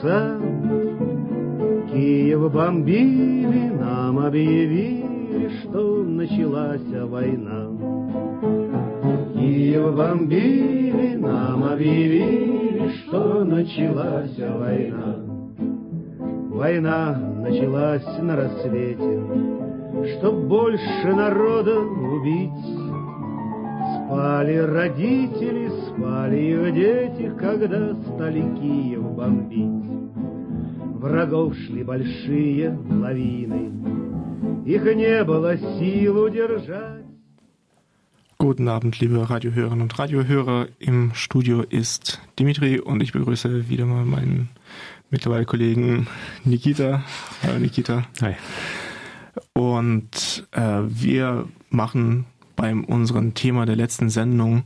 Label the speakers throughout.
Speaker 1: Часа Киев бомбили, нам объявили, что началась война. Киев бомбили, нам объявили, что началась война. Война началась на рассвете, Чтоб больше народа убить, Спали родители, спали их дети, когда стали Киев бомбить. Врагов шли большие лавины, их не было сил удержать.
Speaker 2: Guten Abend, liebe Radiohörerinnen und Radiohörer. Im Studio ist Dimitri und ich begrüße wieder mal meinen mittlerweile Kollegen Nikita. Hallo Nikita.
Speaker 3: Hi.
Speaker 2: Und äh, wir machen bei unserem Thema der letzten Sendung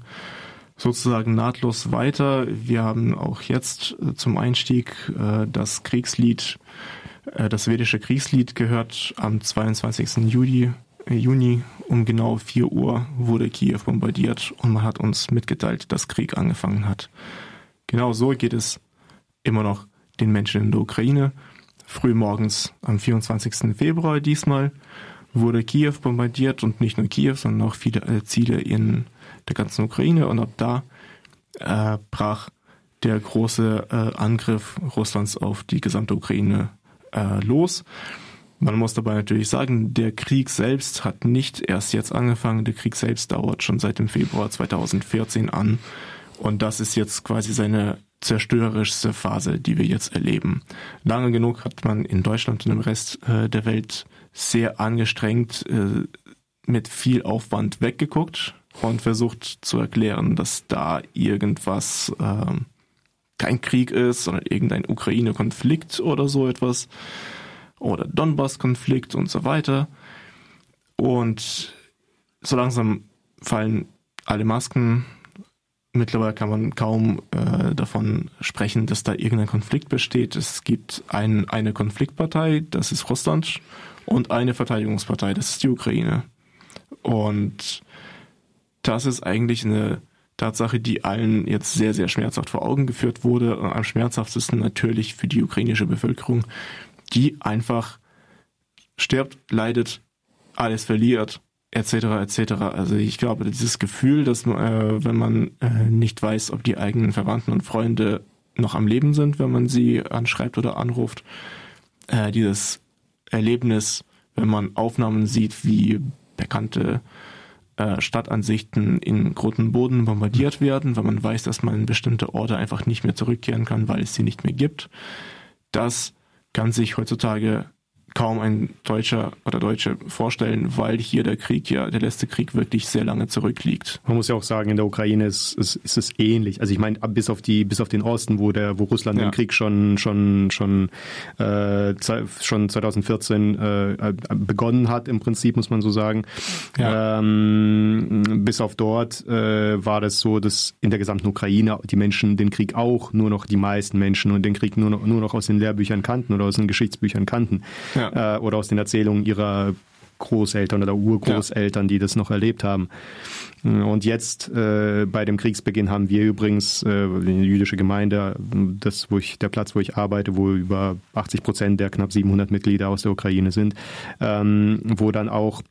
Speaker 2: sozusagen nahtlos weiter. Wir haben auch jetzt äh, zum Einstieg äh, das Kriegslied, äh, das vedische Kriegslied gehört. Am 22. Juli, Juni um genau 4 Uhr wurde Kiew bombardiert und man hat uns mitgeteilt, dass Krieg angefangen hat. Genau so geht es immer noch den Menschen in der Ukraine. Frühmorgens am 24. Februar diesmal wurde Kiew bombardiert und nicht nur Kiew, sondern auch viele äh, Ziele in der ganzen Ukraine und ab da äh, brach der große äh, Angriff Russlands auf die gesamte Ukraine äh, los. Man muss dabei natürlich sagen, der Krieg selbst hat nicht erst jetzt angefangen. Der Krieg selbst dauert schon seit dem Februar 2014 an. Und das ist jetzt quasi seine zerstörerischste Phase, die wir jetzt erleben. Lange genug hat man in Deutschland und im Rest äh, der Welt sehr angestrengt äh, mit viel Aufwand weggeguckt und versucht zu erklären, dass da irgendwas äh, kein Krieg ist, sondern irgendein Ukraine-Konflikt oder so etwas oder Donbass-Konflikt und so weiter. Und so langsam fallen alle Masken. Mittlerweile kann man kaum äh, davon sprechen, dass da irgendein Konflikt besteht. Es gibt ein, eine Konfliktpartei, das ist Russland und eine Verteidigungspartei, das ist die Ukraine. Und das ist eigentlich eine Tatsache, die allen jetzt sehr, sehr schmerzhaft vor Augen geführt wurde. Und am schmerzhaftesten natürlich für die ukrainische Bevölkerung, die einfach stirbt, leidet, alles verliert, etc. etc. Also ich glaube, dieses Gefühl, dass man, äh, wenn man äh, nicht weiß, ob die eigenen Verwandten und Freunde noch am Leben sind, wenn man sie anschreibt oder anruft, äh, dieses Erlebnis, wenn man Aufnahmen sieht, wie bekannte äh, Stadtansichten in Großen Boden bombardiert werden, weil man weiß, dass man bestimmte Orte einfach nicht mehr zurückkehren kann, weil es sie nicht mehr gibt. Das kann sich heutzutage kaum ein Deutscher oder Deutsche vorstellen, weil hier der Krieg ja, der letzte Krieg wirklich sehr lange zurückliegt.
Speaker 3: Man muss ja auch sagen, in der Ukraine ist, ist, ist es ähnlich. Also ich meine, bis auf die, bis auf den Osten, wo der, wo Russland ja. den Krieg schon, schon, schon, äh, schon 2014 äh, begonnen hat, im Prinzip muss man so sagen. Ja. Ähm, bis auf dort äh, war das so, dass in der gesamten Ukraine die Menschen den Krieg auch nur noch die meisten Menschen und den Krieg nur noch, nur noch aus den Lehrbüchern kannten oder aus den Geschichtsbüchern kannten. Ja ja. äh, oder aus den Erzählungen ihrer Großeltern oder Urgroßeltern, ja. die das noch erlebt haben. Und jetzt äh, bei dem Kriegsbeginn haben wir übrigens äh, die jüdische Gemeinde, das wo ich der Platz, wo ich arbeite, wo über 80 Prozent der knapp 700 Mitglieder aus der Ukraine sind, ähm, wo dann auch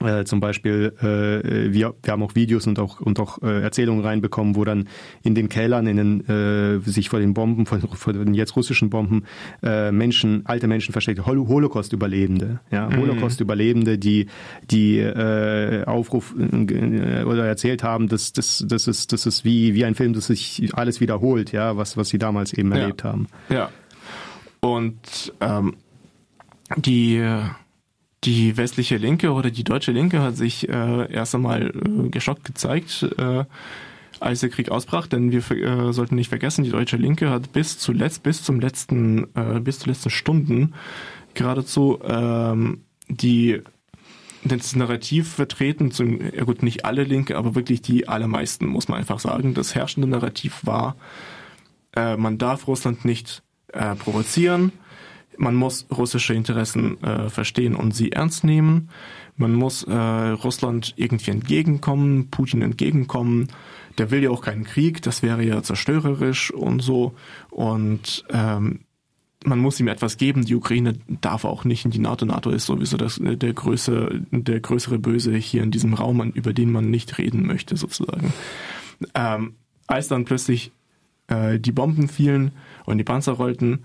Speaker 3: äh, zum Beispiel, äh, wir, wir haben auch Videos und auch, und auch äh, Erzählungen reinbekommen, wo dann in den Kellern, in den, äh, sich vor den Bomben, vor, vor den jetzt russischen Bomben, äh, Menschen, alte Menschen versteckt, Holocaust-Überlebende, ja, mhm. Holocaust-Überlebende, die, die äh, Aufruf äh, oder erzählt haben, dass das, das ist, das ist wie, wie ein Film, das sich alles wiederholt, ja, was, was sie damals eben ja. erlebt haben.
Speaker 2: Ja. Und ähm, die die westliche Linke oder die deutsche Linke hat sich äh, erst einmal äh, geschockt gezeigt, äh, als der Krieg ausbrach, denn wir äh, sollten nicht vergessen, die deutsche Linke hat bis zuletzt, bis zum letzten, äh, bis zu letzten Stunden geradezu ähm, die das Narrativ vertreten, zum, ja gut, nicht alle Linke, aber wirklich die allermeisten, muss man einfach sagen. Das herrschende Narrativ war, äh, man darf Russland nicht äh, provozieren, man muss russische Interessen äh, verstehen und sie ernst nehmen. Man muss äh, Russland irgendwie entgegenkommen, Putin entgegenkommen. Der will ja auch keinen Krieg, das wäre ja zerstörerisch und so. Und ähm, man muss ihm etwas geben. Die Ukraine darf auch nicht in die NATO. NATO ist sowieso das, der, größere, der größere Böse hier in diesem Raum, über den man nicht reden möchte, sozusagen. Ähm, als dann plötzlich äh, die Bomben fielen und die Panzer rollten,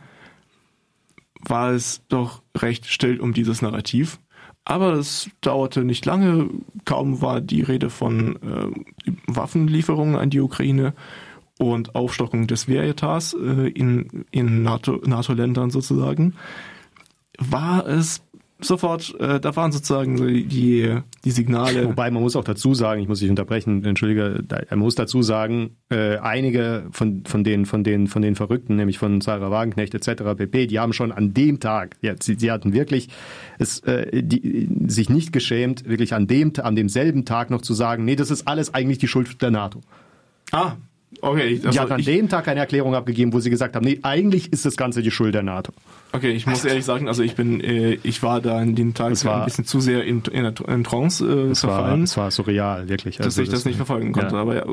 Speaker 2: war es doch recht still um dieses Narrativ. Aber es dauerte nicht lange, kaum war die Rede von äh, Waffenlieferungen an die Ukraine und Aufstockung des Wehretats äh, in, in NATO-Ländern NATO sozusagen, war es sofort, äh, da waren sozusagen die, die Signale.
Speaker 3: Wobei man muss auch dazu sagen, ich muss dich unterbrechen, entschuldige, man muss dazu sagen, äh, einige von, von den, von den, von den Verrückten, nämlich von Sarah Wagenknecht etc. pp, die haben schon an dem Tag, ja, sie, sie hatten wirklich es, äh, die, sich nicht geschämt, wirklich an dem, an demselben Tag noch zu sagen, nee, das ist alles eigentlich die Schuld der NATO.
Speaker 2: Ah, Okay,
Speaker 3: also die hat an ich, dem Tag eine Erklärung abgegeben, wo sie gesagt haben, nee, eigentlich ist das Ganze die Schuld der NATO.
Speaker 2: Okay, ich muss ehrlich sagen, also ich bin, äh, ich war da in den Tagen war, ein bisschen zu sehr in, in, in Trance äh, verfallen.
Speaker 3: es war surreal, wirklich.
Speaker 2: Also dass ich das, das nicht verfolgen konnte, ja. aber ja.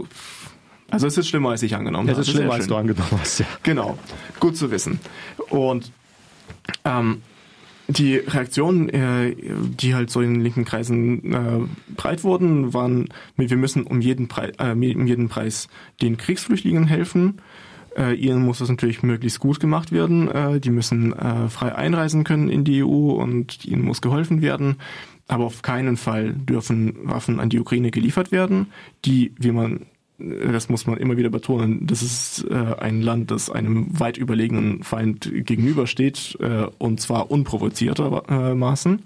Speaker 2: Also es ist schlimmer, als ich angenommen
Speaker 3: habe. Es ist schlimmer, als du angenommen hast, ja.
Speaker 2: Genau, gut zu wissen. Und ähm, die Reaktionen, äh, die halt so in linken Kreisen äh, breit wurden, waren, wir müssen um jeden, Preis, äh, um jeden Preis den Kriegsflüchtlingen helfen. Äh, ihnen muss das natürlich möglichst gut gemacht werden. Äh, die müssen äh, frei einreisen können in die EU und ihnen muss geholfen werden. Aber auf keinen Fall dürfen Waffen an die Ukraine geliefert werden, die, wie man das muss man immer wieder betonen, das ist äh, ein Land, das einem weit überlegenen Feind gegenübersteht, äh, und zwar unprovoziertermaßen.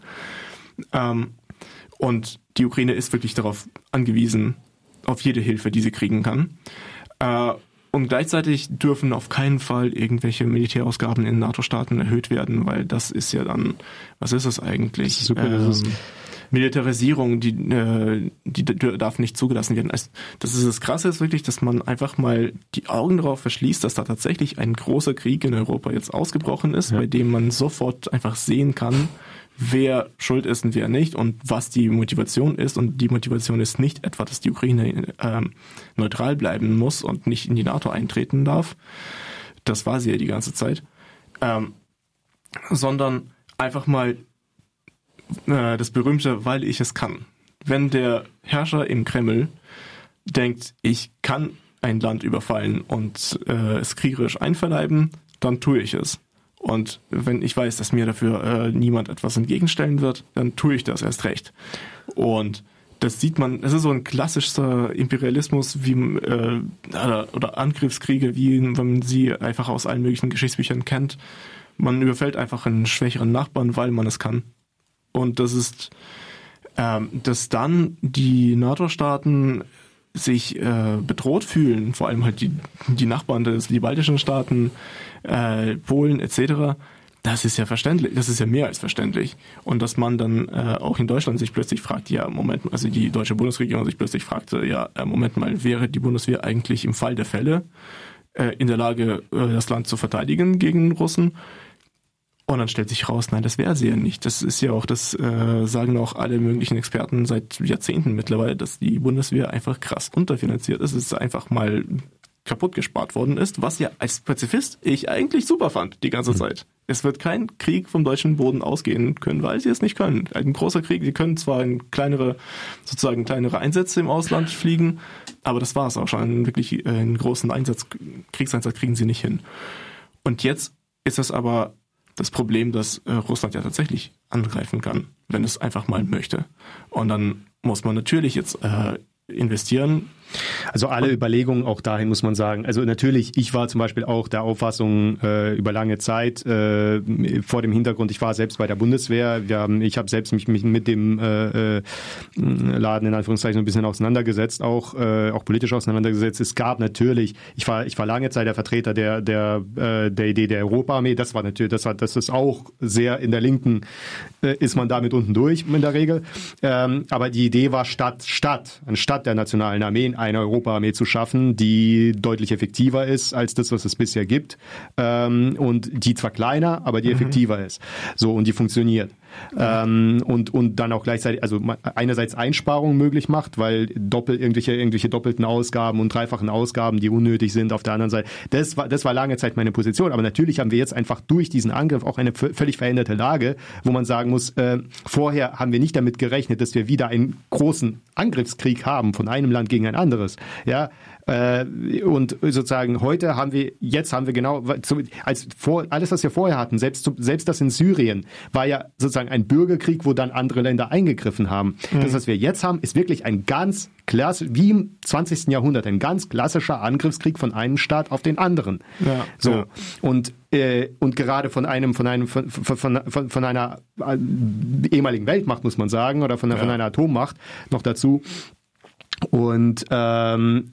Speaker 2: Ähm, und die Ukraine ist wirklich darauf angewiesen, auf jede Hilfe, die sie kriegen kann. Äh, und gleichzeitig dürfen auf keinen Fall irgendwelche Militärausgaben in NATO-Staaten erhöht werden, weil das ist ja dann, was ist das eigentlich? Das ist super, ähm, Militarisierung, die, äh, die darf nicht zugelassen werden. Also, das ist das Krasse ist wirklich, dass man einfach mal die Augen darauf verschließt, dass da tatsächlich ein großer Krieg in Europa jetzt ausgebrochen ist, ja. bei dem man sofort einfach sehen kann, wer schuld ist und wer nicht und was die Motivation ist. Und die Motivation ist nicht etwa, dass die Ukraine ähm, neutral bleiben muss und nicht in die NATO eintreten darf. Das war sie ja die ganze Zeit. Ähm, sondern einfach mal äh, das berühmte, weil ich es kann. Wenn der Herrscher im Kreml denkt, ich kann ein Land überfallen und äh, es kriegerisch einverleiben, dann tue ich es. Und wenn ich weiß, dass mir dafür äh, niemand etwas entgegenstellen wird, dann tue ich das erst recht. Und das sieht man, es ist so ein klassischer Imperialismus wie äh, oder Angriffskriege, wie man sie einfach aus allen möglichen Geschichtsbüchern kennt. Man überfällt einfach einen schwächeren Nachbarn, weil man es kann. Und das ist, ähm, dass dann die NATO-Staaten sich äh, bedroht fühlen, vor allem halt die, die Nachbarn, das, die baltischen Staaten, äh, Polen etc., das ist ja verständlich, das ist ja mehr als verständlich. Und dass man dann äh, auch in Deutschland sich plötzlich fragt, ja, Moment, also die deutsche Bundesregierung sich plötzlich fragte, ja, äh, Moment mal, wäre die Bundeswehr eigentlich im Fall der Fälle äh, in der Lage, äh, das Land zu verteidigen gegen Russen? Und dann stellt sich raus, nein, das wäre sie ja nicht. Das ist ja auch, das äh, sagen auch alle möglichen Experten seit Jahrzehnten mittlerweile, dass die Bundeswehr einfach krass unterfinanziert ist. Es ist einfach mal kaputt gespart worden ist, was ja als Pazifist ich eigentlich super fand die ganze mhm. Zeit. Es wird kein Krieg vom deutschen Boden ausgehen können, weil sie es nicht können. Ein großer Krieg, sie können zwar in kleinere, sozusagen kleinere Einsätze im Ausland fliegen, aber das war es auch schon. Wirklich äh, einen großen Einsatz, Kriegseinsatz kriegen sie nicht hin. Und jetzt ist es aber das Problem, dass äh, Russland ja tatsächlich angreifen kann, wenn es einfach mal möchte. Und dann muss man natürlich jetzt äh, investieren,
Speaker 3: Also alle Überlegungen auch dahin muss man sagen. Also natürlich, ich war zum Beispiel auch der Auffassung äh, über lange Zeit äh, vor dem Hintergrund, ich war selbst bei der Bundeswehr, wir haben, ich habe selbst mich, mich mit dem äh, äh, Laden in Anführungszeichen ein bisschen auseinandergesetzt, auch, äh, auch politisch auseinandergesetzt. Es gab natürlich, ich war, ich war lange Zeit der Vertreter der, der, äh, der Idee der Europaarmee, das war natürlich, das, hat, das ist auch sehr in der Linken, ist man damit unten durch in der Regel. Ähm, aber die Idee war statt, statt, anstatt der nationalen Armeen eine Europaarmee zu schaffen, die deutlich effektiver ist als das, was es bisher gibt. Ähm, und die zwar kleiner, aber die mhm. effektiver ist. So, und die funktioniert. Ähm, und, und dann auch gleichzeitig, also einerseits Einsparungen möglich macht, weil doppelt, irgendwelche, irgendwelche doppelten Ausgaben und dreifachen Ausgaben, die unnötig sind auf der anderen Seite. Das war, das war lange Zeit meine Position. Aber natürlich haben wir jetzt einfach durch diesen Angriff auch eine völlig veränderte Lage, wo man sagen muss, äh, vorher haben wir nicht damit gerechnet, dass wir wieder einen großen Angriffskrieg haben von einem Land gegen ein anderes. Ja, und sozusagen heute haben wir, jetzt haben wir genau, als vor, alles, was wir vorher hatten, selbst, selbst das in Syrien, war ja sozusagen ein Bürgerkrieg, wo dann andere Länder eingegriffen haben. Mhm. Das, was wir jetzt haben, ist wirklich ein ganz klassisch, wie im 20. Jahrhundert, ein ganz klassischer Angriffskrieg von einem Staat auf den anderen. Ja, so. Ja. Und, äh, und gerade von einem, von einem, von, von, von, von einer äh, ehemaligen Weltmacht, muss man sagen, oder von, ja. von einer Atommacht noch dazu. Und ähm,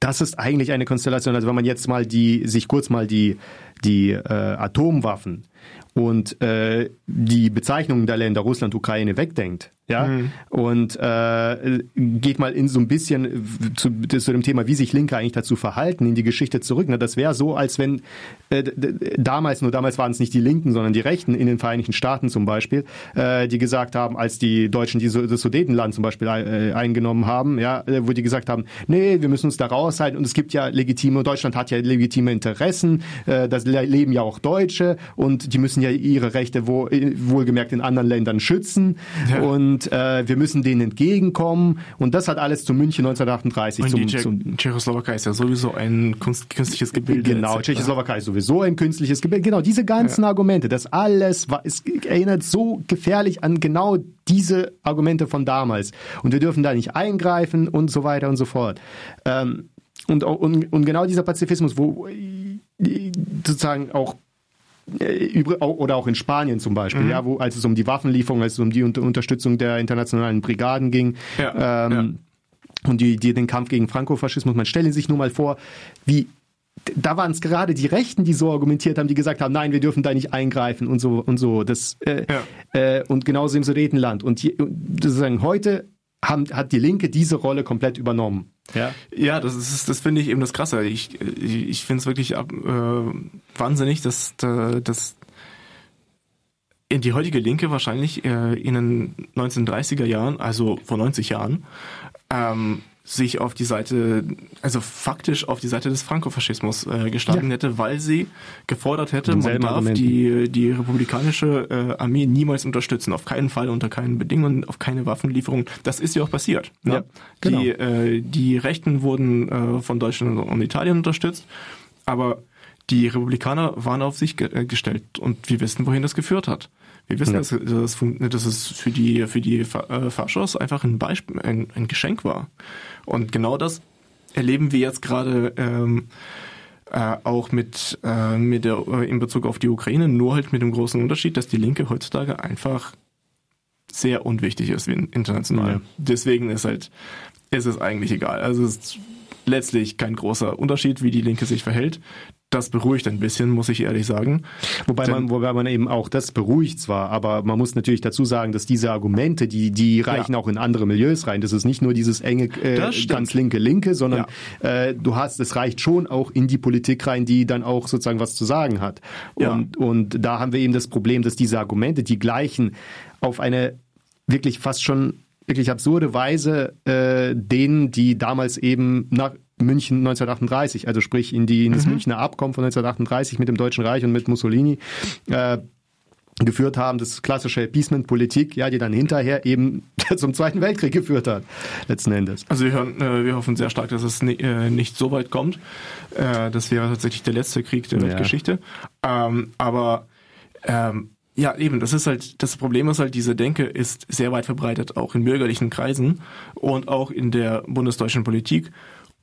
Speaker 3: das ist eigentlich eine Konstellation. Also wenn man jetzt mal die, sich kurz mal die, die äh, Atomwaffen und äh, die Bezeichnungen der Länder Russland, Ukraine wegdenkt, ja, mhm. und äh, geht mal in so ein bisschen zu, zu dem Thema, wie sich Linke eigentlich dazu verhalten, in die Geschichte zurück. Ne? Das wäre so, als wenn äh, damals, nur damals waren es nicht die Linken, sondern die Rechten in den Vereinigten Staaten zum Beispiel, äh, die gesagt haben, als die Deutschen die, das Sudetenland zum Beispiel äh, eingenommen haben, ja, äh, wo die gesagt haben, nee, wir müssen uns da raushalten und es gibt ja legitime, Deutschland hat ja legitime Interessen, äh, das leben ja auch Deutsche und die müssen ja ihre Rechte wo, wohlgemerkt in anderen Ländern schützen ja. und und äh, wir müssen denen entgegenkommen. Und das hat alles zu München 1938 und
Speaker 2: zum, die zum Tschechoslowakei ist ja sowieso ein künstliches Gebilde.
Speaker 3: Genau, Tschechoslowakei ist sowieso ein künstliches Gebilde. Genau, diese ganzen ja. Argumente, das alles war, es erinnert so gefährlich an genau diese Argumente von damals. Und wir dürfen da nicht eingreifen und so weiter und so fort. Ähm, und, und, und genau dieser Pazifismus, wo sozusagen auch äh, oder auch in Spanien zum Beispiel, mhm. ja, wo als es um die Waffenlieferung, als es um die Unterstützung der internationalen Brigaden ging. Ja, ähm, ja. Und die, die, den Kampf gegen Frankofaschismus. Man stelle sich nur mal vor, wie da waren es gerade die Rechten, die so argumentiert haben, die gesagt haben, nein, wir dürfen da nicht eingreifen und so und so. Das äh, ja. äh, und genauso im Sudetenland. Und die, sozusagen heute haben, hat die Linke diese Rolle komplett übernommen.
Speaker 2: Ja, ja das ist das finde ich eben das Krasse. Ich, ich, finde es wirklich äh, wahnsinnig, dass, dass die heutige Linke wahrscheinlich äh, in den 1930er Jahren, also vor 90 Jahren, ähm, sich auf die Seite, also faktisch auf die Seite des Frankofaschismus äh, gestanden ja. hätte, weil sie gefordert hätte, man darf die, die republikanische äh, Armee niemals unterstützen, auf keinen Fall, unter keinen Bedingungen, auf keine Waffenlieferung. Das ist ja auch passiert. Ne? Ja, genau. die, äh, die Rechten wurden äh, von Deutschland und Italien unterstützt, aber die Republikaner waren auf sich ge äh, gestellt und wir wissen, wohin das geführt hat. Wir wissen, ja. dass, dass, dass es für die, für die äh, Faschos einfach ein Beispiel, ein, ein Geschenk war. Und genau das erleben wir jetzt gerade ähm, äh, auch mit, äh, mit der, äh, in Bezug auf die Ukraine, nur halt mit dem großen Unterschied, dass die Linke heutzutage einfach sehr unwichtig ist international. Ja. Deswegen ist halt, ist es eigentlich egal. Also es ist letztlich kein großer Unterschied, wie die Linke sich verhält das beruhigt ein bisschen, muss ich ehrlich sagen.
Speaker 3: Wobei man, wobei man eben auch das beruhigt zwar, aber man muss natürlich dazu sagen, dass diese Argumente, die, die reichen ja. auch in andere Milieus rein. Das ist nicht nur dieses enge, äh, ganz linke Linke, sondern ja. äh, du hast, es reicht schon auch in die Politik rein, die dann auch sozusagen was zu sagen hat. Und, ja. und da haben wir eben das Problem, dass diese Argumente, die gleichen auf eine wirklich fast schon wirklich absurde Weise äh, denen, die damals eben nach München 1938, also sprich in, die, in das mhm. Münchner Abkommen von 1938 mit dem Deutschen Reich und mit Mussolini, äh, geführt haben, das klassische Appeasement-Politik, ja, die dann hinterher eben zum Zweiten Weltkrieg geführt hat, letzten Endes.
Speaker 2: Also wir, hören, äh, wir hoffen sehr stark, dass es ni äh, nicht so weit kommt. Äh, das wäre tatsächlich der letzte Krieg der ja. Weltgeschichte. Ähm, aber ähm, Ja, eben, das ist halt, das Problem ist halt, diese Denke ist sehr weit verbreitet, auch in bürgerlichen Kreisen und auch in der bundesdeutschen Politik.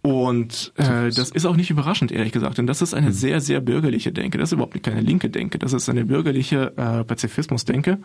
Speaker 2: Und äh, das ist auch nicht überraschend, ehrlich gesagt, denn das ist eine sehr, sehr bürgerliche Denke. Das ist überhaupt keine linke Denke, das ist eine bürgerliche äh, Pazifismusdenke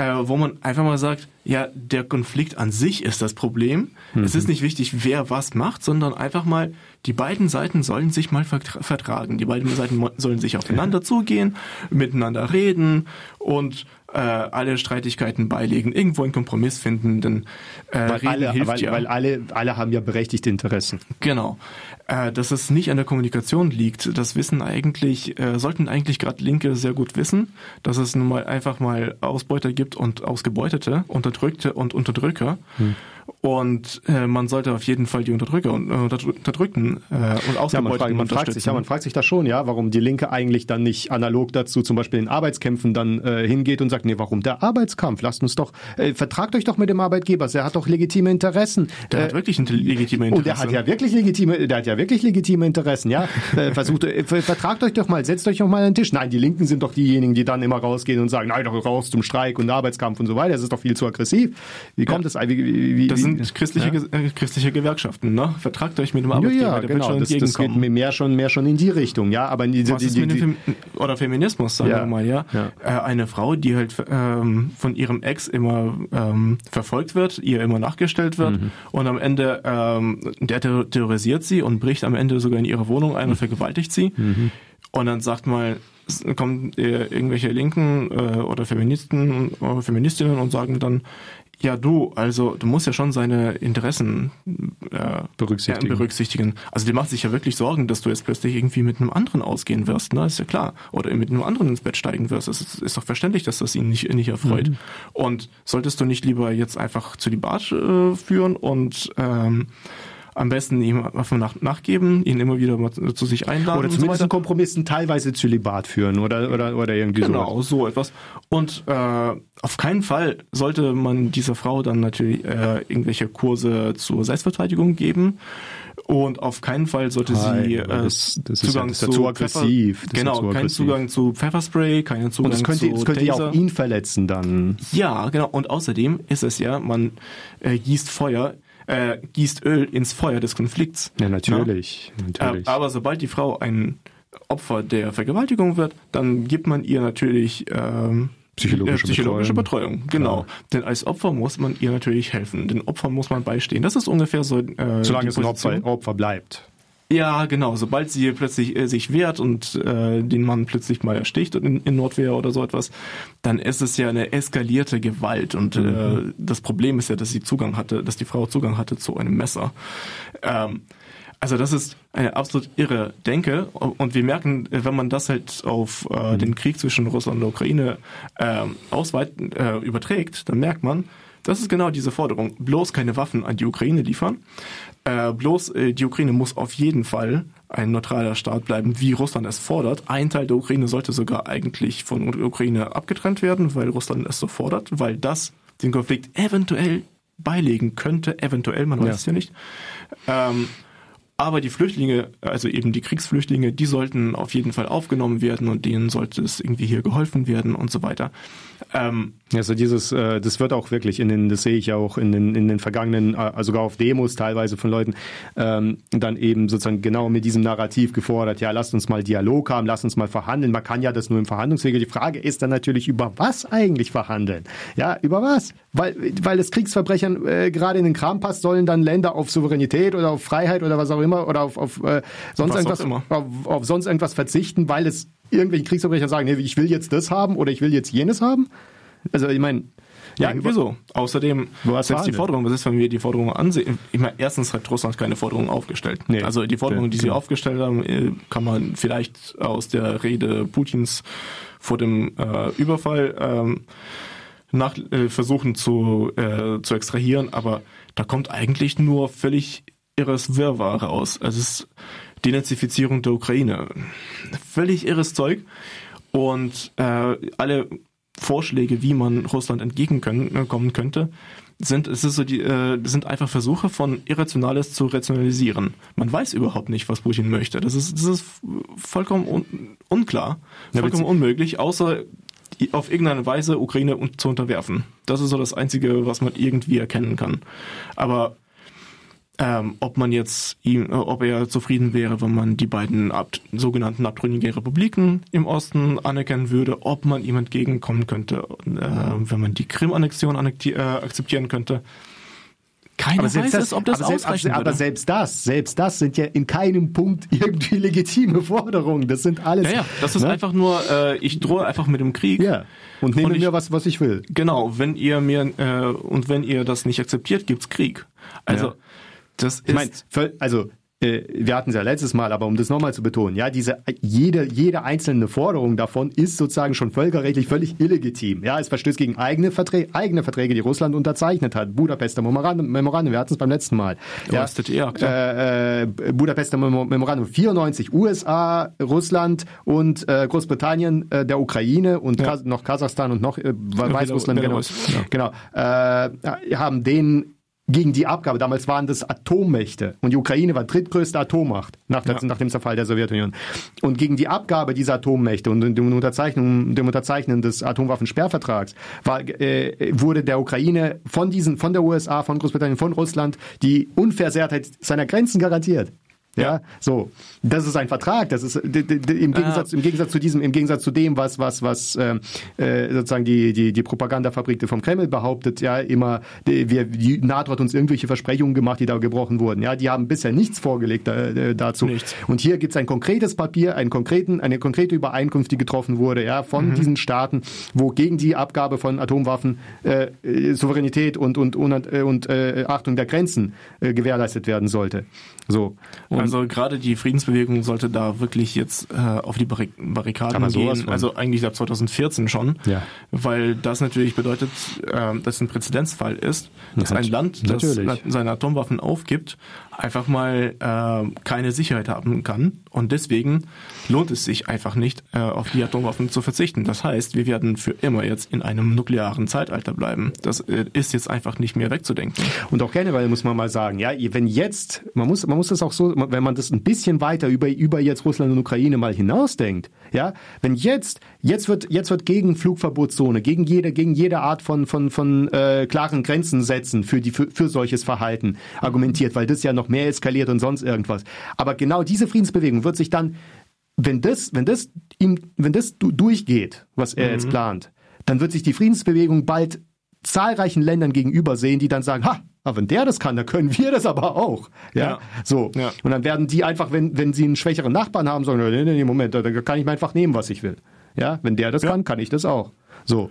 Speaker 2: äh, wo man einfach mal sagt, ja, der Konflikt an sich ist das Problem. Mhm. Es ist nicht wichtig, wer was macht, sondern einfach mal, die beiden Seiten sollen sich mal vertragen. Die beiden Seiten sollen sich aufeinander zugehen, miteinander reden und äh, alle Streitigkeiten beilegen, irgendwo einen Kompromiss finden, denn
Speaker 3: äh, weil, Reden alle, hilft weil, ja. weil alle, alle haben ja berechtigte Interessen.
Speaker 2: Genau. Äh, dass es nicht an der Kommunikation liegt, das wissen eigentlich, äh, sollten eigentlich gerade Linke sehr gut wissen, dass es nun mal einfach mal Ausbeuter gibt und Ausgebeutete, Unterdrückte und Unterdrücker. Hm. Und äh, man sollte auf jeden Fall die Unterdrücker und äh, Unterdrückten äh, und Ausgebeuteten ja, man, fragt,
Speaker 3: man fragt sich, ja, man fragt sich da schon, ja, warum die Linke eigentlich dann nicht analog dazu zum Beispiel in Arbeitskämpfen dann äh, hingeht und sagt, nee, warum der Arbeitskampf? Lasst uns doch, äh, vertragt euch doch mit dem Arbeitgeber, der hat doch legitime Interessen.
Speaker 2: Der äh, hat wirklich legitime Interessen.
Speaker 3: Und der hat ja wirklich legitime, der hat ja wirklich legitime Interessen, ja. Äh, versucht, äh, vertragt euch doch mal, setzt euch doch mal an den Tisch. Nein, die Linken sind doch diejenigen, die dann immer rausgehen und sagen, nein, doch raus zum Streik und Arbeitskampf und so weiter. Das ist doch viel zu aggressiv. Wie kommt ja. das? Wie,
Speaker 2: wie, wie, das sind christliche, ja? äh, christliche Gewerkschaften, ne? Vertragt euch mit dem Arbeitgeber,
Speaker 3: ja, ja, genau. das, das geht mehr schon, mehr schon in die Richtung, ja. Aber die,
Speaker 2: Was die, die, die, oder Feminismus, sagen wir mal, ja. Äh, eine Frau, die halt ähm, von ihrem Ex immer ähm, verfolgt wird, ihr immer nachgestellt wird mhm. und am Ende ähm, der terrorisiert sie und bricht am Ende sogar in ihre Wohnung ein und mhm. vergewaltigt sie. Mhm. Und dann sagt mal, kommen äh, irgendwelche Linken äh, oder Feministen oder äh, Feministinnen und sagen dann, ja du, also du musst ja schon seine Interessen äh, berücksichtigen. berücksichtigen. Also die macht sich ja wirklich Sorgen, dass du jetzt plötzlich irgendwie mit einem anderen ausgehen wirst, ne? Ist ja klar. Oder mit einem anderen ins Bett steigen wirst. Es ist, ist doch verständlich, dass das ihn nicht, nicht erfreut. Mhm. Und solltest du nicht lieber jetzt einfach zu die Bart äh, führen und ähm, am besten ihm einfach nach, nachgeben, ihn immer wieder mal zu sich einladen.
Speaker 3: Oder zumindest so Kompromissen teilweise Zölibat führen oder, oder, oder irgendwie
Speaker 2: genau, so. Genau, so etwas. Und äh, auf keinen Fall sollte man dieser Frau dann natürlich äh, irgendwelche Kurse zur Selbstverteidigung geben. Und auf keinen Fall sollte Hi, sie äh, das,
Speaker 3: das Zugang ist ja, das zu, zu aggressiv.
Speaker 2: Das genau, keinen Zugang zu Pfefferspray, keinen Zugang
Speaker 3: und das könnte, zu das könnte ja auch ihn verletzen dann.
Speaker 2: Ja, genau. Und außerdem ist es ja, man äh, gießt Feuer äh, gießt Öl ins Feuer des Konflikts.
Speaker 3: Ja, natürlich.
Speaker 2: Ja? natürlich. Äh, aber sobald die Frau ein Opfer der Vergewaltigung wird, dann gibt man ihr natürlich ähm,
Speaker 3: psychologische,
Speaker 2: äh, psychologische Betreuung. Betreuung. Genau. Ja. Denn als Opfer muss man ihr natürlich helfen. Den Opfer muss man beistehen. Das ist ungefähr so.
Speaker 3: Äh, Solange es ein Opfer, Opfer bleibt.
Speaker 2: Ja, genau. Sobald sie plötzlich äh, sich wehrt und äh, den Mann plötzlich mal ersticht in, in Nordwehr oder so etwas, dann ist es ja eine eskalierte Gewalt. Und äh, mhm. äh, das Problem ist ja, dass sie Zugang hatte, dass die Frau Zugang hatte zu einem Messer. Ähm, also das ist eine absolut irre Denke und wir merken, wenn man das halt auf äh, mhm. den Krieg zwischen Russland und Ukraine äh, ausweit, äh, überträgt, dann merkt man, das ist genau diese Forderung. Bloß keine Waffen an die Ukraine liefern. Äh, bloß äh, die Ukraine muss auf jeden Fall ein neutraler Staat bleiben, wie Russland es fordert. Ein Teil der Ukraine sollte sogar eigentlich von der Ukraine abgetrennt werden, weil Russland es so fordert, weil das den Konflikt eventuell beilegen könnte, eventuell, man weiß ja. es ja nicht. Ähm, aber die Flüchtlinge, also eben die Kriegsflüchtlinge, die sollten auf jeden Fall aufgenommen werden und denen sollte es irgendwie hier geholfen werden und so weiter.
Speaker 3: Ähm, also dieses, äh, das wird auch wirklich in den, das sehe ich auch in den, in den vergangenen, äh, sogar auf Demos teilweise von Leuten, ähm, dann eben sozusagen genau mit diesem Narrativ gefordert, ja, lasst uns mal Dialog haben, lasst uns mal verhandeln. Man kann ja das nur im Verhandlungswege. Die Frage ist dann natürlich, über was eigentlich verhandeln? Ja, über was? Weil, weil es Kriegsverbrechern äh, gerade in den Kram passt, sollen dann Länder auf Souveränität oder auf Freiheit oder was auch immer oder auf, auf äh, sonst irgendwas, auf, auf sonst irgendwas verzichten, weil es irgendwelche Kriegsverbrecher sagen, nee, ich will jetzt das haben oder ich will jetzt jenes haben? Also ich meine,
Speaker 2: ja, wieso? Außerdem, was selbst die Forderung, was ist, wenn wir die Forderung ansehen? Ich meine, erstens hat Russland keine Forderung aufgestellt. Nee, also die Forderung, die sie genau. aufgestellt haben, äh, kann man vielleicht aus der Rede Putins vor dem äh, Überfall ähm, nach, äh, versuchen zu, äh, zu extrahieren, aber da kommt eigentlich nur völlig irres Wirrwarr raus. Also es ist Denazifizierung der Ukraine. Völlig irres Zeug. Und äh, alle Vorschläge, wie man Russland entgegenkommen äh, könnte, sind, es ist so die, äh, sind einfach Versuche von Irrationales zu rationalisieren. Man weiß überhaupt nicht, was Putin möchte. Das ist, das ist vollkommen un, unklar, vollkommen ja, unmöglich, außer auf irgendeine Weise Ukraine zu unterwerfen. Das ist so das Einzige, was man irgendwie erkennen kann. Aber ähm, ob man jetzt ihm, äh, ob er zufrieden wäre, wenn man die beiden ab, sogenannten abtrünnigen Republiken im Osten anerkennen würde, ob man ihm entgegenkommen könnte, äh, wenn man die Krim-Annexion äh, akzeptieren könnte.
Speaker 3: Keiner aber weiß das, es, ob das aber ausreichen selbst, Aber selbst das, selbst das sind ja in keinem Punkt irgendwie legitime Forderungen. Das sind alles.
Speaker 2: Ja, ja das ist ne? einfach nur, äh, ich drohe einfach mit dem Krieg.
Speaker 3: Ja. Und nehme und ich, mir was, was ich will.
Speaker 2: Genau. Wenn ihr mir äh, und wenn ihr das nicht akzeptiert, gibt's Krieg. Also ja.
Speaker 3: Das ich ist. Mein, also äh, wir hatten es ja letztes Mal, aber um das nochmal zu betonen, ja, diese, jede, jede einzelne Forderung davon ist sozusagen schon völkerrechtlich völlig illegitim. Ja, es verstößt gegen eigene Verträge, eigene Verträge, die Russland unterzeichnet hat. Budapester Memorandum, Memorandum wir hatten es beim letzten Mal. Ja, ja äh, äh, Budapester Memorandum 94, USA, Russland und äh, Großbritannien, äh, der Ukraine und ja. noch Kasachstan und noch äh, Weißrussland, genau, genau äh, haben den gegen die Abgabe. Damals waren das Atommächte und die Ukraine war drittgrößte Atommacht nach, ja. nach dem Zerfall der Sowjetunion. Und gegen die Abgabe dieser Atommächte und dem Unterzeichnung, dem Unterzeichnen des Atomwaffensperrvertrags war, äh, wurde der Ukraine von diesen, von der USA, von Großbritannien, von Russland die Unversehrtheit seiner Grenzen garantiert. Ja, so. Das ist ein Vertrag. Das ist im Gegensatz, im Gegensatz zu diesem, im Gegensatz zu dem, was was was ähm, äh, sozusagen die die die Propagandafabrik vom Kreml behauptet. Ja, immer wir die NATO hat uns irgendwelche Versprechungen gemacht, die da gebrochen wurden. Ja, die haben bisher nichts vorgelegt äh, dazu. Nichts. Und hier gibt es ein konkretes Papier, einen konkreten eine konkrete Übereinkunft, die getroffen wurde, ja, von mhm. diesen Staaten, wo gegen die Abgabe von Atomwaffen äh, äh Souveränität und und und, äh, und äh, Achtung der Grenzen äh, gewährleistet werden sollte. So.
Speaker 2: Und also gerade die Friedensbewegung sollte da wirklich jetzt äh, auf die Barrik Barrikaden gehen. Also eigentlich ab 2014 schon. Ja. Weil das natürlich bedeutet, äh, dass ein Präzedenzfall ist, dass ein Land, das natürlich. seine Atomwaffen aufgibt, einfach mal äh, keine Sicherheit haben kann. Und deswegen lohnt es sich einfach nicht, äh, auf die Atomwaffen zu verzichten. Das heißt, wir werden für immer jetzt in einem nuklearen Zeitalter bleiben. Das äh, ist jetzt einfach nicht mehr wegzudenken.
Speaker 3: Und auch generell muss man mal sagen, ja, wenn jetzt, man muss, man muss das auch so, wenn man das ein bisschen weiter über, über jetzt Russland und Ukraine mal hinausdenkt, ja, wenn jetzt, jetzt wird, jetzt wird gegen Flugverbotszone, gegen jede, gegen jede Art von, von, von äh, klaren Grenzen setzen für die, für, für solches Verhalten argumentiert, weil das ja noch mehr eskaliert und sonst irgendwas. Aber genau diese Friedensbewegung wird sich dann, wenn das, wenn das ihm, wenn das durchgeht, was er mhm. jetzt plant, dann wird sich die Friedensbewegung bald zahlreichen Ländern gegenüber sehen, die dann sagen, ha, aber wenn der das kann, dann können wir das aber auch. Ja, ja. so. Ja. Und dann werden die einfach, wenn, wenn sie einen schwächeren Nachbarn haben, sagen, nee, nee, nee, Moment, da kann ich mir einfach nehmen, was ich will. Ja, wenn der das ja. kann, kann ich das auch. So.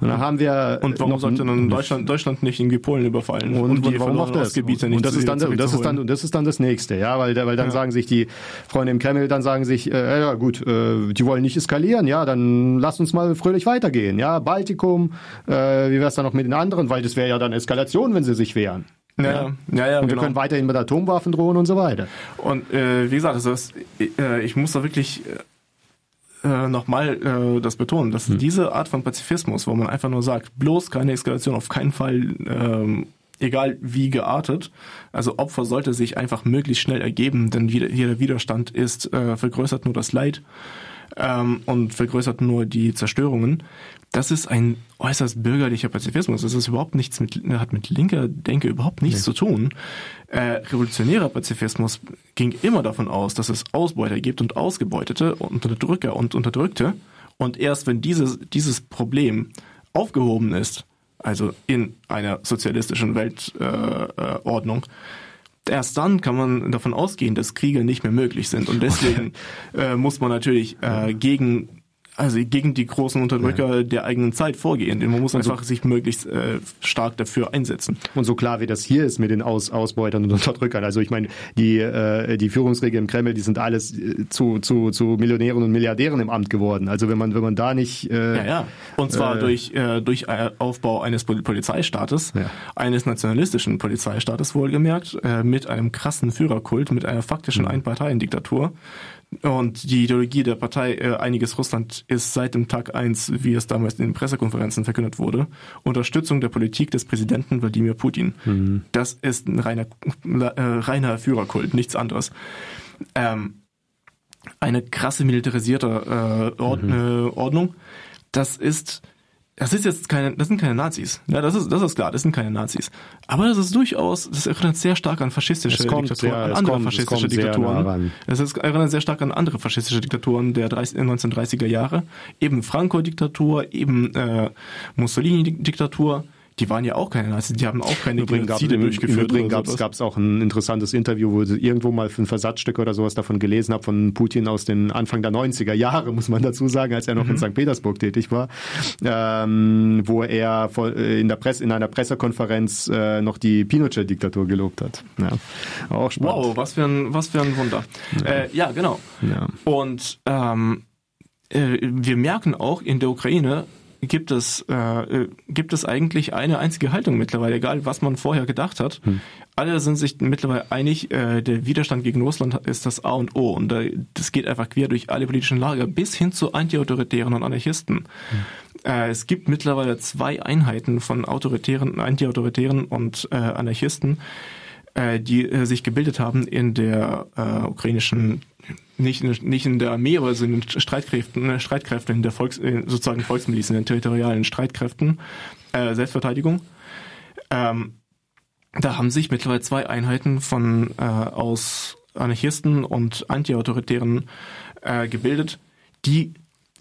Speaker 3: Und dann haben wir
Speaker 2: und warum sollte dann Deutschland, Deutschland nicht irgendwie Polen überfallen
Speaker 3: und, und die warum auch das? Gebiete nicht und das ist dann und das ist dann und das ist dann das nächste, ja, weil weil dann ja. sagen sich die Freunde im Kreml, dann sagen sich, äh, ja gut, äh, die wollen nicht eskalieren, ja, dann lass uns mal fröhlich weitergehen, ja, Baltikum, äh, wie wär's dann noch mit den anderen, weil das wäre ja dann Eskalation, wenn sie sich wehren. Ja, ja, ja, Und wir genau. können weiterhin mit Atomwaffen drohen und so weiter.
Speaker 2: Und äh, wie gesagt, also das, äh, ich muss da wirklich äh, nochmal äh, das betonen, dass hm. diese Art von Pazifismus, wo man einfach nur sagt, bloß keine Eskalation, auf keinen Fall, ähm, egal wie geartet, also Opfer sollte sich einfach möglichst schnell ergeben, denn jeder Widerstand ist, äh, vergrößert nur das Leid ähm, und vergrößert nur die Zerstörungen. Das ist ein äußerst bürgerlicher Pazifismus. Das ist überhaupt nichts mit, hat mit linker Denke überhaupt nichts nee. zu tun. Äh, revolutionärer Pazifismus ging immer davon aus, dass es Ausbeuter gibt und Ausgebeutete und Unterdrücker und Unterdrückte. Und erst wenn dieses, dieses Problem aufgehoben ist, also in einer sozialistischen Weltordnung, äh, erst dann kann man davon ausgehen, dass Kriege nicht mehr möglich sind. Und deswegen äh, muss man natürlich äh, gegen also gegen die großen Unterdrücker ja. der eigenen Zeit vorgehen. Man muss einfach so, sich möglichst äh, stark dafür einsetzen.
Speaker 3: Und so klar wie das hier ist mit den Aus Ausbeutern und Unterdrückern. Also ich meine, die, äh, die Führungsriege im Kreml, die sind alles äh, zu, zu, zu Millionären und Milliardären im Amt geworden. Also wenn man, wenn man da nicht...
Speaker 2: Äh, ja, ja. Und zwar äh, durch, äh, durch Aufbau eines Polizeistaates, ja. eines nationalistischen Polizeistaates wohlgemerkt, äh, mit einem krassen Führerkult, mit einer faktischen mhm. Einparteiendiktatur und die Ideologie der Partei äh, Einiges Russland ist seit dem Tag eins, wie es damals in den Pressekonferenzen verkündet wurde, Unterstützung der Politik des Präsidenten Wladimir Putin. Mhm. Das ist ein reiner, äh, reiner Führerkult, nichts anderes. Ähm, eine krasse militarisierte äh, Ord mhm. äh, Ordnung, das ist das ist jetzt keine, das sind keine Nazis. Ja, das ist, das ist klar, das sind keine Nazis. Aber das ist durchaus, das erinnert sehr stark an faschistische Diktaturen, sehr, an andere kommt, faschistische Diktaturen. Es ist, erinnert sehr stark an andere faschistische Diktaturen der 30, 1930er Jahre. Eben Franco-Diktatur, eben äh, Mussolini-Diktatur die waren ja auch keine Nazis, die haben auch keine
Speaker 3: Übrigens Genozide gab, durchgeführt. Übrigens gab es auch ein interessantes Interview, wo ich irgendwo mal ein Versatzstück oder sowas davon gelesen habe, von Putin aus den Anfang der 90er Jahre, muss man dazu sagen, als er noch mhm. in St. Petersburg tätig war, ähm, wo er äh, in, der Presse, in einer Pressekonferenz äh, noch die Pinochet-Diktatur gelobt hat. Ja,
Speaker 2: auch spannend. Wow, was für ein, was für ein Wunder. Ja, äh, ja genau. Ja. Und ähm, äh, wir merken auch in der Ukraine, gibt es, äh, gibt es eigentlich eine einzige Haltung mittlerweile, egal was man vorher gedacht hat. Hm. Alle sind sich mittlerweile einig, äh, der Widerstand gegen Russland ist das A und O. Und äh, das geht einfach quer durch alle politischen Lager bis hin zu Antiautoritären und Anarchisten. Hm. Äh, es gibt mittlerweile zwei Einheiten von Autoritären, Antiautoritären und äh, Anarchisten, äh, die äh, sich gebildet haben in der äh, ukrainischen nicht in, nicht in der Armee, aber so in Streitkräften, äh, Streitkräften, in der Volks, äh, sozusagen Volksmilizen, in den territorialen Streitkräften, äh, Selbstverteidigung. Ähm, da haben sich mittlerweile zwei Einheiten von äh, aus Anarchisten und Antiautoritären äh, gebildet, die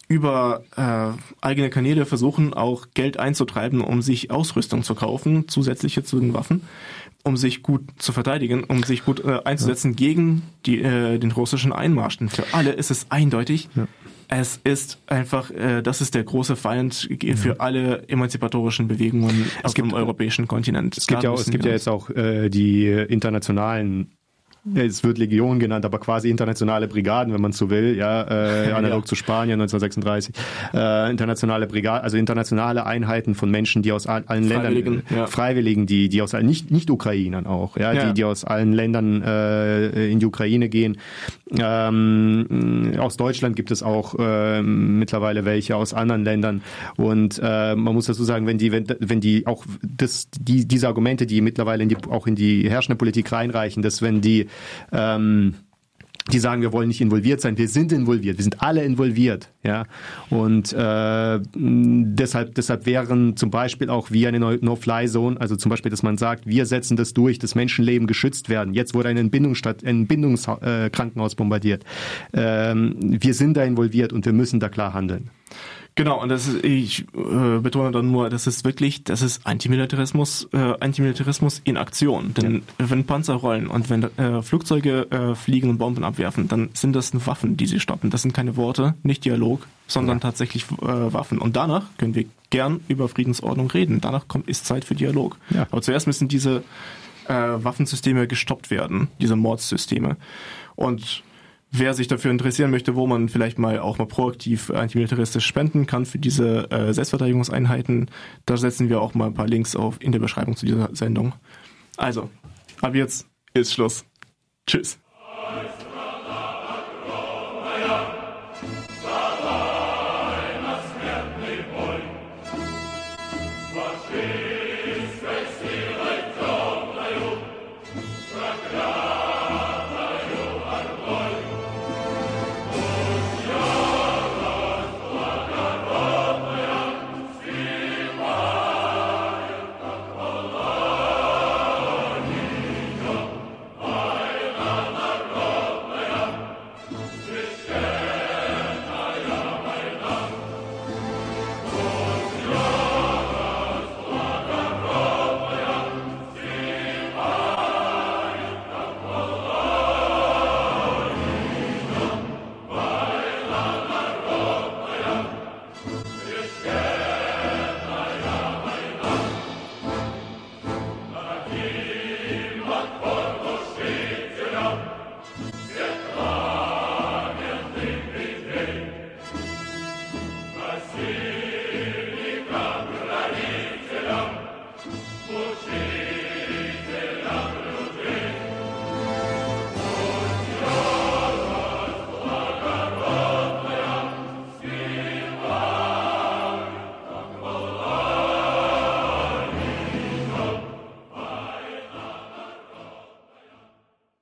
Speaker 2: über äh, eigene Kanäle versuchen auch Geld einzutreiben, um sich Ausrüstung zu kaufen, zusätzliche zu den Waffen um sich gut zu verteidigen, um sich gut äh, einzusetzen ja. gegen die, äh, den russischen Einmarsch. Denn für alle ist es eindeutig, ja. es ist einfach, äh, das ist der große Feind für ja. alle emanzipatorischen Bewegungen es auf gibt, dem europäischen Kontinent.
Speaker 3: Es gibt, ja, auch, es gibt ja jetzt auch äh, die internationalen es wird Legion genannt, aber quasi internationale Brigaden, wenn man so will, ja, äh, analog ja. zu Spanien 1936. Äh, internationale Brigaden, also internationale Einheiten von Menschen, die aus allen Freiwilligen, Ländern, ja. Freiwilligen, die, die aus nicht, nicht Ukrainern auch, ja, ja. Die, die aus allen Ländern äh, in die Ukraine gehen. Ähm, aus Deutschland gibt es auch äh, mittlerweile welche aus anderen Ländern. Und äh, man muss dazu sagen, wenn die, wenn, wenn die auch das, die, diese Argumente, die mittlerweile in die, auch in die herrschende Politik reinreichen, dass wenn die ähm, die sagen, wir wollen nicht involviert sein. Wir sind involviert. Wir sind alle involviert. Ja. Und äh, deshalb, deshalb wären zum Beispiel auch wie eine No-Fly-Zone, also zum Beispiel, dass man sagt, wir setzen das durch, dass Menschenleben geschützt werden. Jetzt wurde ein Entbindungskrankenhaus bombardiert. Ähm, wir sind da involviert und wir müssen da klar handeln.
Speaker 2: Genau, und das ist, ich äh, betone dann nur, das ist wirklich, das ist Antimilitarismus, äh, Antimilitarismus in Aktion. Denn ja. wenn Panzer rollen und wenn äh, Flugzeuge äh, fliegen und Bomben abwerfen, dann sind das Waffen, die sie stoppen. Das sind keine Worte, nicht Dialog, sondern ja. tatsächlich äh, Waffen. Und danach können wir gern über Friedensordnung reden. Danach kommt ist Zeit für Dialog. Ja. Aber zuerst müssen diese äh, Waffensysteme gestoppt werden, diese Mordsysteme. Und wer sich dafür interessieren möchte, wo man vielleicht mal auch mal proaktiv antimilitaristisch spenden kann für diese äh, Selbstverteidigungseinheiten, da setzen wir auch mal ein paar Links auf in der Beschreibung zu dieser Sendung. Also, ab jetzt ist Schluss. Tschüss.